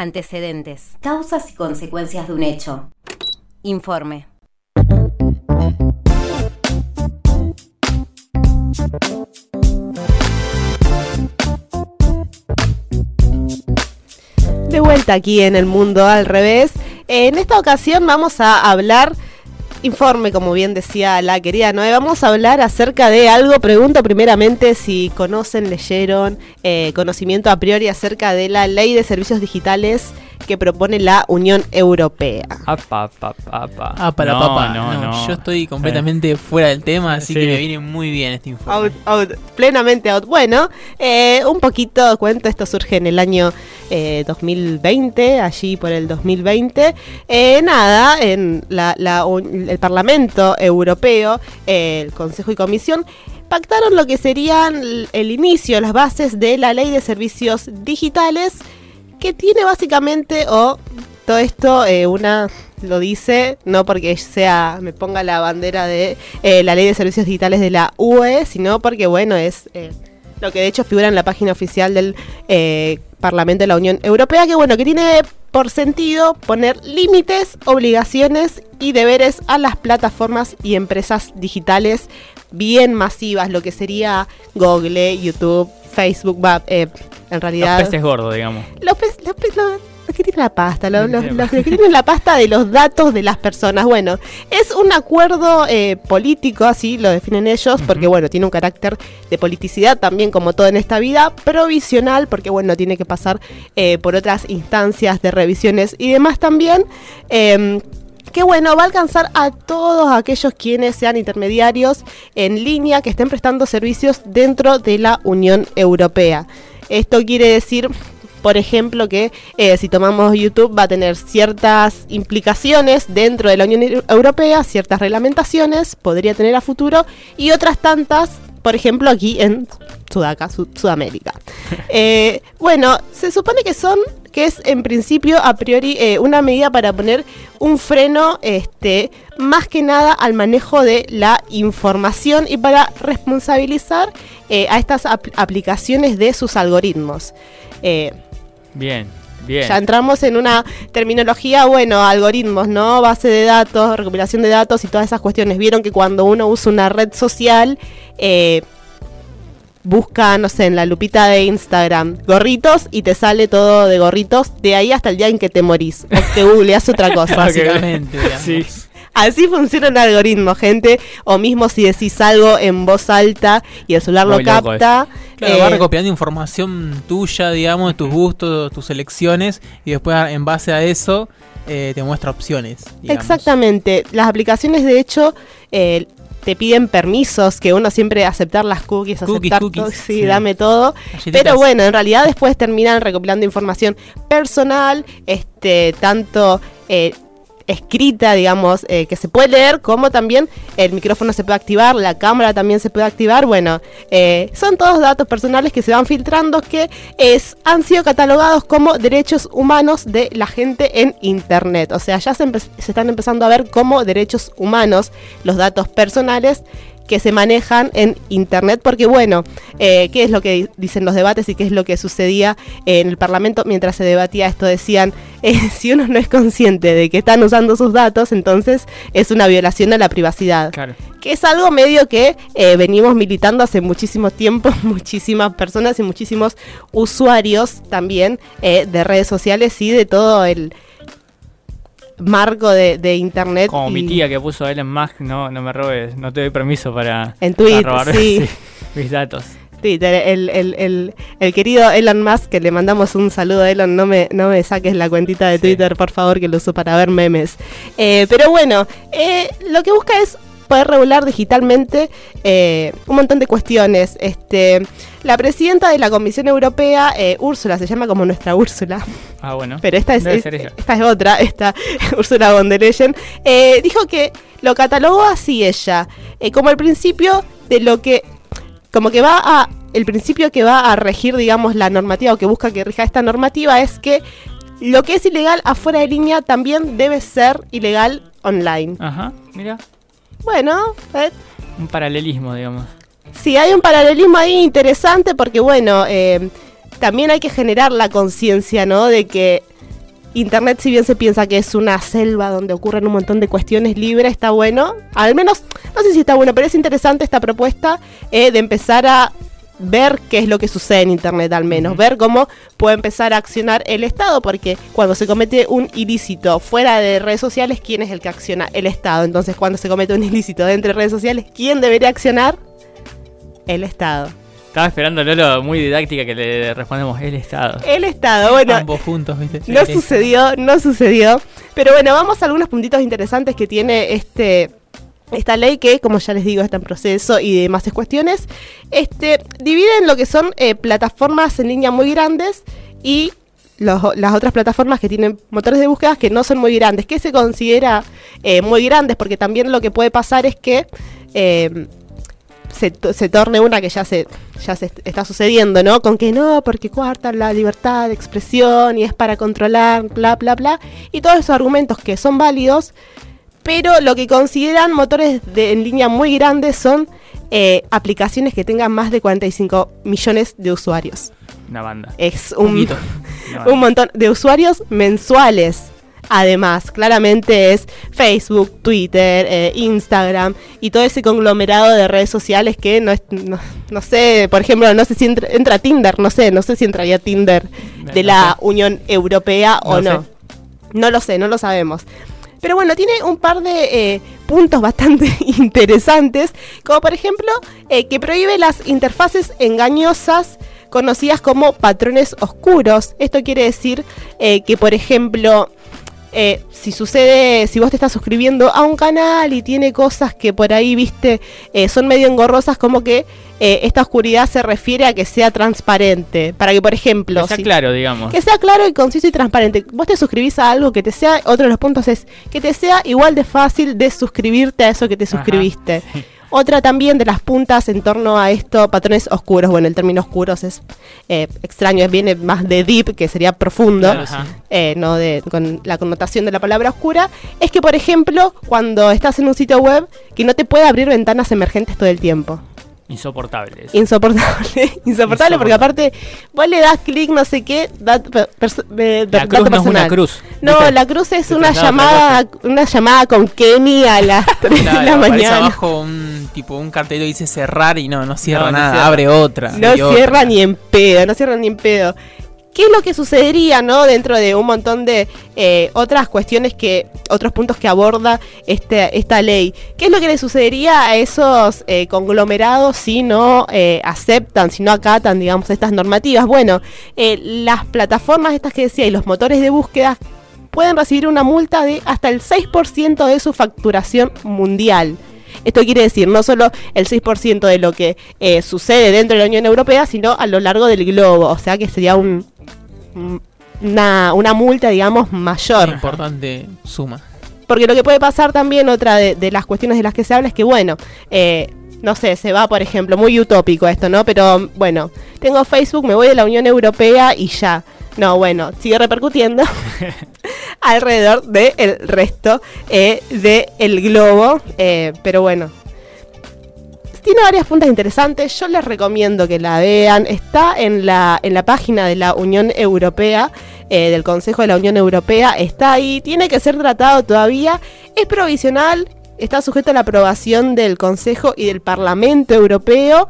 Antecedentes. Causas y consecuencias de un hecho. Informe. De vuelta aquí en el mundo al revés. En esta ocasión vamos a hablar informe, como bien decía la querida Noé, vamos a hablar acerca de algo. Pregunto primeramente si conocen, leyeron eh, conocimiento a priori acerca de la ley de servicios digitales que propone la Unión Europea. Apa, apa, apa. Ah, para No, papá. no, No, no. Yo estoy completamente fuera del tema, así Sí. que me viene muy bien este informe. Out, out, plenamente out. Bueno, eh, un poquito cuento, esto surge en el año eh, 2020, allí por el 2020. Eh, nada, en la- la un- el Parlamento Europeo, eh, el Consejo y Comisión, pactaron lo que serían el inicio, las bases de la ley de servicios digitales, que tiene básicamente, o todo esto, eh, una lo dice, no porque sea, me ponga la bandera de eh, la ley de servicios digitales de la UE, sino porque, bueno, es eh, lo que de hecho figura en la página oficial del Parlamento de la Unión Europea, que, bueno, que tiene por sentido poner límites, obligaciones y deberes a las plataformas y empresas digitales bien masivas, lo que sería Google, YouTube, Facebook, va, eh, en Los realidad... peces gordos, digamos. Los, pe- los pe- los- los que tienen la pasta, los, los- los que tienen la pasta de los datos de las personas. Bueno, es un acuerdo eh, político, así lo definen ellos, porque bueno, tiene un carácter de politicidad también, como todo en esta vida, provisional, porque bueno, tiene que pasar eh, por otras instancias de revisiones y demás también. Em, que bueno, va a alcanzar a todos aquellos quienes sean intermediarios en línea que estén prestando servicios dentro de la Unión Europea. Esto quiere decir, por ejemplo, que eh, si tomamos YouTube va a tener ciertas implicaciones dentro de la Unión Eu- Europea, ciertas reglamentaciones, podría tener a futuro, y otras tantas, por ejemplo, aquí en Sudaca, Sud- Sudamérica. Eh, bueno, se supone que son, que es en principio a priori eh, una medida para poner un freno, este, más que nada al manejo de la información y para responsabilizar eh, a estas apl- aplicaciones de sus algoritmos. Eh, Bien, bien. ya entramos en una terminología, bueno, algoritmos, ¿no? Base de datos, recopilación de datos y todas esas cuestiones. Vieron que cuando uno usa una red social, eh, busca, no sé, en la lupita de Instagram, gorritos y te sale todo de gorritos de ahí hasta el día en que te morís. O te googleás otra cosa. Básicamente, digamos. Sí. Así funciona un algoritmo, gente. O mismo si decís algo en voz alta y el celular Muy lo capta. Claro, va eh, recopilando información tuya, digamos, de tus gustos, tus elecciones, y después en base a eso eh, te muestra opciones. digamos. Exactamente. Las aplicaciones, de hecho, eh, te piden permisos, que uno siempre aceptar las cookies, Cookies, aceptar cookies, todo, sí, sí. dame todo. Galletitas. Pero bueno, en realidad después terminan recopilando información personal, este, tanto eh, escrita, digamos, eh, que se puede leer, como también el micrófono se puede activar, la cámara también se puede activar. Bueno, eh, son todos datos personales que se van filtrando que es, han sido catalogados como derechos humanos de la gente en Internet. O sea, ya se, están empezando a ver como derechos humanos los datos personales que se manejan en Internet, porque bueno, eh, ¿qué es lo que di- dicen los debates y qué es lo que sucedía en el Parlamento mientras se debatía esto? Decían, eh, si uno no es consciente de que están usando sus datos, entonces es una violación a la privacidad. Claro. Que es algo medio que eh, venimos militando hace muchísimo tiempo, muchísimas personas y muchísimos usuarios también de redes sociales y de todo el marco de, de internet. Como mi tía que puso Elon Musk, no, no me robes, no te doy permiso para, En para Twitter, robar sí. mis datos. Twitter, el, el, el, el querido Elon Musk, que le mandamos un saludo a Elon, no me, no me saques la cuentita de Sí. Twitter, por favor, que lo uso para ver memes. Eh, pero bueno, eh, lo que busca es poder regular digitalmente eh, un montón de cuestiones. Este, la presidenta de la Comisión Europea, eh, Úrsula, se llama como nuestra Úrsula, Ah, bueno. pero esta es, es- esta otra, esta Ursula von der Leyen, eh, dijo que lo catalogó así ella, eh, como el principio de lo que, como que va a, el principio que va a regir, digamos, la normativa o que busca que rija esta normativa es que lo que es ilegal afuera de línea también debe ser ilegal online. Ajá, mira, Bueno, eh, un paralelismo, digamos. Sí, hay un paralelismo ahí interesante porque, bueno, eh, también hay que generar la conciencia, ¿no? De que Internet, si bien se piensa que es una selva donde ocurren un montón de cuestiones libres, está bueno. Al menos, no sé si está bueno, pero es interesante esta propuesta eh, de empezar a ver qué es lo que sucede en Internet al menos, ver cómo puede empezar a accionar el Estado, porque cuando se comete un ilícito fuera de redes sociales, ¿quién es el que acciona? El Estado. Entonces, cuando se comete un ilícito dentro de redes sociales, ¿quién debería accionar? El Estado. Estaba esperando Lolo muy didáctica que le respondemos el Estado. El Estado, bueno. Ambos juntos, ¿viste? No sucedió, no sucedió. Pero bueno, vamos a algunos puntitos interesantes que tiene este esta ley que, como ya les digo, está en proceso y demás cuestiones. Este, dividen lo que son eh, plataformas en línea muy grandes y las otras plataformas que tienen motores de búsqueda que no son muy grandes. ¿Qué se considera eh, muy grandes? Porque también lo que puede pasar es que eh, se, to- se torne una que ya se ya se est- está sucediendo, ¿no? Con que no, porque cuartan la libertad de expresión y es para controlar, bla, bla, bla. Y todos esos argumentos que son válidos, pero lo que consideran motores de, en línea muy grandes son eh, aplicaciones que tengan más de 45 millones de usuarios. Una banda. Es un, banda. montón de usuarios mensuales. Además, claramente es Facebook, Twitter, eh, Instagram y todo ese conglomerado de redes sociales que no, es, no, no sé, por ejemplo, no sé si entra, entra Tinder, no sé, no sé si entraría Tinder de No la sé. Unión Europea o No no. sé. No lo sé, no lo sabemos. Pero bueno, tiene un par de eh, puntos bastante interesantes, como por ejemplo eh, que prohíbe las interfaces engañosas conocidas como patrones oscuros. Esto quiere decir eh, que, por ejemplo, eh, si sucede, si vos te estás suscribiendo a un canal y tiene cosas que por ahí, viste, eh, son medio engorrosas, como que eh, esta oscuridad se refiere a que sea transparente. Para que, por ejemplo, Que sea si- claro, digamos. que sea claro y conciso y transparente. Vos te suscribís a algo que te sea, otro de los puntos es que te sea igual de fácil de suscribirte a eso que te Ajá, suscribiste. Otra también de las puntas en torno a esto, patrones oscuros. Bueno, el término oscuros es eh, extraño, viene más de deep, que sería profundo, Claro, eh, no de, con la connotación de la palabra oscura. Es que, por ejemplo, cuando estás en un sitio web, que no te puede abrir ventanas emergentes todo el tiempo. Insoportables. Insoportable, insoportable, porque aparte vos le das clic, no sé qué, dat- eh, La dato cruz no es una cruz. No, ¿viste? la cruz es una llamada, una llamada con Kenny a las 3 Claro, de la mañana. abajo un tipo un cartelito que dice cerrar y no, no cierra No, no nada, cierra. abre otra. No otra. cierra ni en pedo, no cierra ni en pedo. ¿Qué es lo que sucedería, no? Dentro de un montón de eh, otras cuestiones que, otros puntos que aborda este, esta ley. ¿Qué es lo que le sucedería a esos eh, conglomerados si no eh, aceptan, si no acatan, digamos, estas normativas? Bueno, las plataformas estas que decía y los motores de búsqueda pueden recibir una multa de hasta el 6% de su facturación mundial. Esto quiere decir no solo el 6% de lo que eh, sucede dentro de la Unión Europea, sino a lo largo del globo. O sea que sería un, un- una, una multa, digamos, mayor. Importante suma. Porque lo que puede pasar también, otra de, de las cuestiones de las que se habla, es que, bueno, eh, no sé, se va, por ejemplo, muy utópico esto, ¿no? Pero bueno, tengo Facebook, me voy de la Unión Europea y ya. No, bueno, sigue repercutiendo alrededor del resto eh, del globo. eh, pero bueno, tiene varias puntas interesantes. Yo les recomiendo que la vean. Está en la, en la página de la Unión Europea, eh, del Consejo de la Unión Europea. Está ahí. Tiene que ser tratado todavía. Es provisional. Está sujeto a la aprobación del Consejo y del Parlamento Europeo.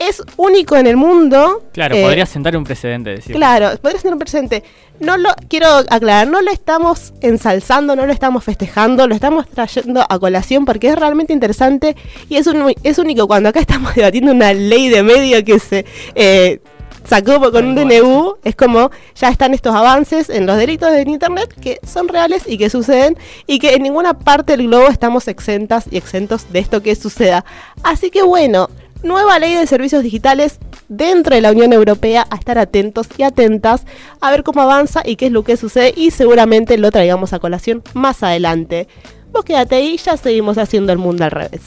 Es único en el mundo. Claro, Eh, podría sentar un precedente, decir. Claro, podría ser un presente. No lo quiero aclarar, no lo estamos ensalzando, no lo estamos festejando, lo estamos trayendo a colación porque es realmente interesante y es, un- es único cuando acá estamos debatiendo una ley de medio que se eh, sacó con un DNU, es como ya están estos avances en los delitos en internet que son reales y que suceden y que en ninguna parte del globo estamos exentas y exentos de esto que suceda. Así que bueno, nueva ley de servicios digitales dentro de la Unión Europea, a estar atentos y atentas a ver cómo avanza y qué es lo que sucede y seguramente lo traigamos a colación más adelante. Vos quédate ahí, ya seguimos haciendo el mundo al revés.